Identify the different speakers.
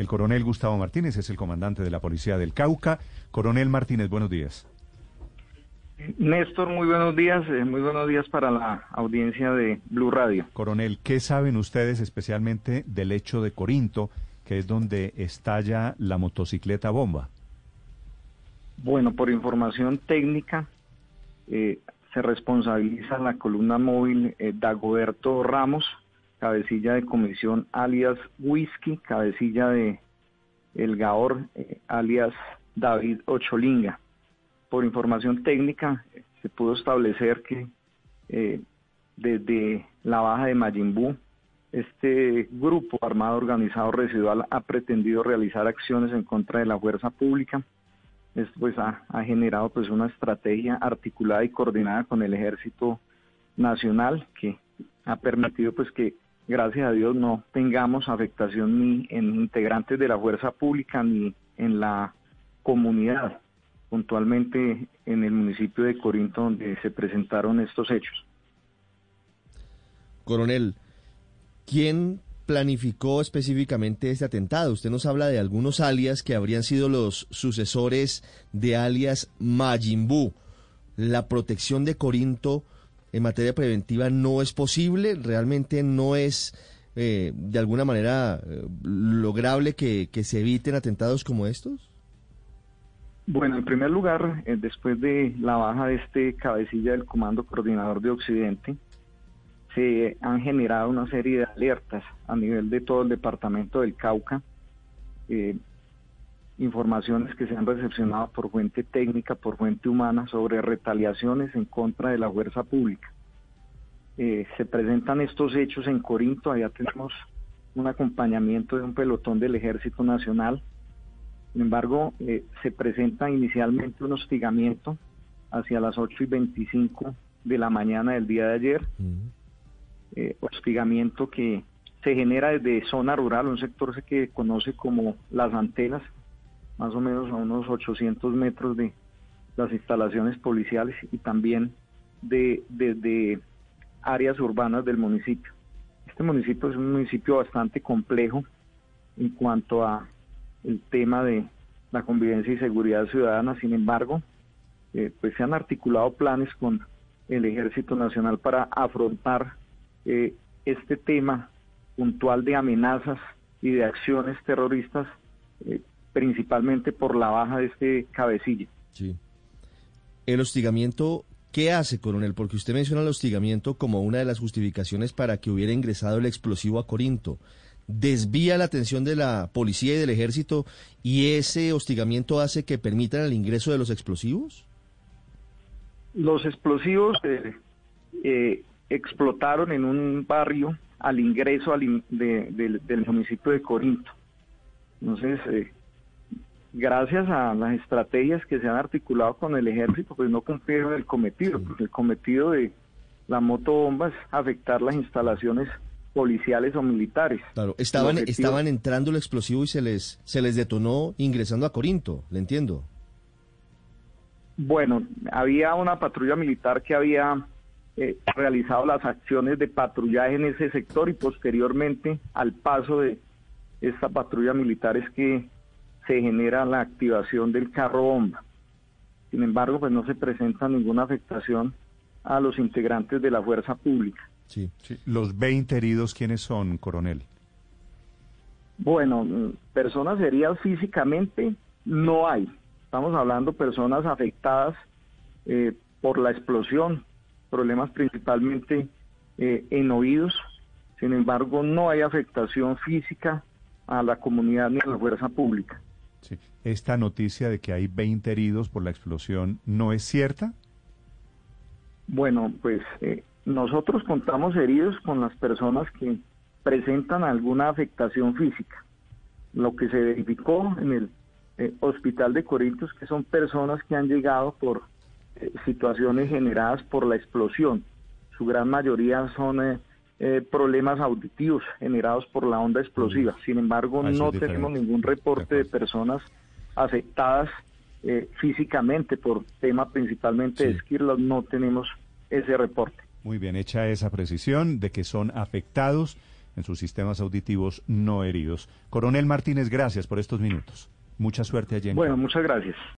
Speaker 1: El coronel Gustavo Martínez es el comandante de la Policía del Cauca. Coronel Martínez, buenos días.
Speaker 2: Néstor, muy buenos días, eh, muy buenos días para la audiencia de Blue Radio.
Speaker 1: Coronel, ¿qué saben ustedes especialmente del hecho de Corinto, que es donde estalla la motocicleta bomba?
Speaker 2: Bueno, por información técnica, eh, se responsabiliza la columna móvil eh, Dagoberto Ramos, cabecilla de comisión alias Whisky, cabecilla de El Gaor alias David Ocholinga por información técnica, se pudo establecer que eh, desde la baja de Mayimbú, este grupo armado organizado residual ha pretendido realizar acciones en contra de la fuerza pública. Esto pues ha, generado pues una estrategia articulada y coordinada con el Ejército Nacional que ha permitido pues que gracias a Dios no tengamos afectación ni en integrantes de la fuerza pública ni en la comunidad puntualmente en el municipio de Corinto donde se presentaron estos hechos.
Speaker 3: Coronel, ¿quién planificó específicamente este atentado? Usted nos habla de algunos alias que habrían sido los sucesores de alias Majimbu. ¿La protección de Corinto en materia preventiva no es posible? ¿Realmente no es eh, de alguna manera eh, lograble que se eviten atentados como estos?
Speaker 2: Bueno, en primer lugar, eh, después de la baja de este cabecilla del Comando Coordinador de Occidente, se han generado una serie de alertas a nivel de todo el departamento del Cauca, eh, informaciones que se han recepcionado por fuente técnica, por fuente humana, sobre retaliaciones en contra de la fuerza pública. Eh, se presentan estos hechos en Corinto, allá tenemos un acompañamiento de un pelotón del Ejército Nacional, sin embargo, eh, se presenta inicialmente un hostigamiento hacia las 8 y 25 de la mañana del día de ayer. Eh, hostigamiento que se genera desde zona rural, un sector que conoce como las antenas, más o menos a unos 800 metros de las instalaciones policiales y también de desde áreas urbanas del municipio. Este municipio es un municipio bastante complejo en cuanto a el tema de la convivencia y seguridad ciudadana. Sin embargo, eh, pues se han articulado planes con el Ejército Nacional para afrontar eh, este tema puntual de amenazas y de acciones terroristas, eh, principalmente por la baja de este cabecilla.
Speaker 3: Sí. El hostigamiento, ¿qué hace, coronel? Porque usted menciona el hostigamiento como una de las justificaciones para que hubiera ingresado el explosivo a Corinto desvía la atención de la policía y del ejército y ese hostigamiento hace que permitan el ingreso de los explosivos?
Speaker 2: Los explosivos eh, eh, explotaron en un barrio al ingreso del municipio de Corinto. Entonces, eh, gracias a las estrategias que se han articulado con el ejército, pues no cumplieron el cometido, porque el cometido de la motobomba es afectar las instalaciones policiales o militares.
Speaker 3: Claro, estaban, estaban entrando el explosivo y se les, se les detonó ingresando a Corinto, le entiendo.
Speaker 2: Bueno, había una patrulla militar que había eh, realizado las acciones de patrullaje en ese sector y posteriormente al paso de esta patrulla militar es que se genera la activación del carro bomba. Sin embargo, pues no se presenta ninguna afectación a los integrantes de la fuerza pública.
Speaker 1: Sí. Los 20 heridos, ¿quiénes son, coronel?
Speaker 2: Bueno, personas heridas físicamente no hay. Estamos hablando de personas afectadas eh, por la explosión, problemas principalmente eh, en oídos. Sin embargo, no hay afectación física a la comunidad ni a la fuerza pública.
Speaker 1: ¿Esta noticia de que hay 20 heridos por la explosión no es cierta?
Speaker 2: Bueno, pues eh, nosotros contamos heridos con las personas que presentan alguna afectación física. Lo que se verificó en el eh, hospital de Corintios que son personas que han llegado por eh, situaciones generadas por la explosión. Su gran mayoría son eh, problemas auditivos generados por la onda explosiva. Sin embargo, ah, no tenemos ningún reporte de personas afectadas físicamente por tema principalmente de esquirlas. No tenemos ese reporte.
Speaker 1: Muy bien hecha esa precisión de que son afectados en sus sistemas auditivos no heridos. Coronel Martínez, gracias por estos minutos. Mucha suerte allí. En
Speaker 2: bueno, muchas gracias.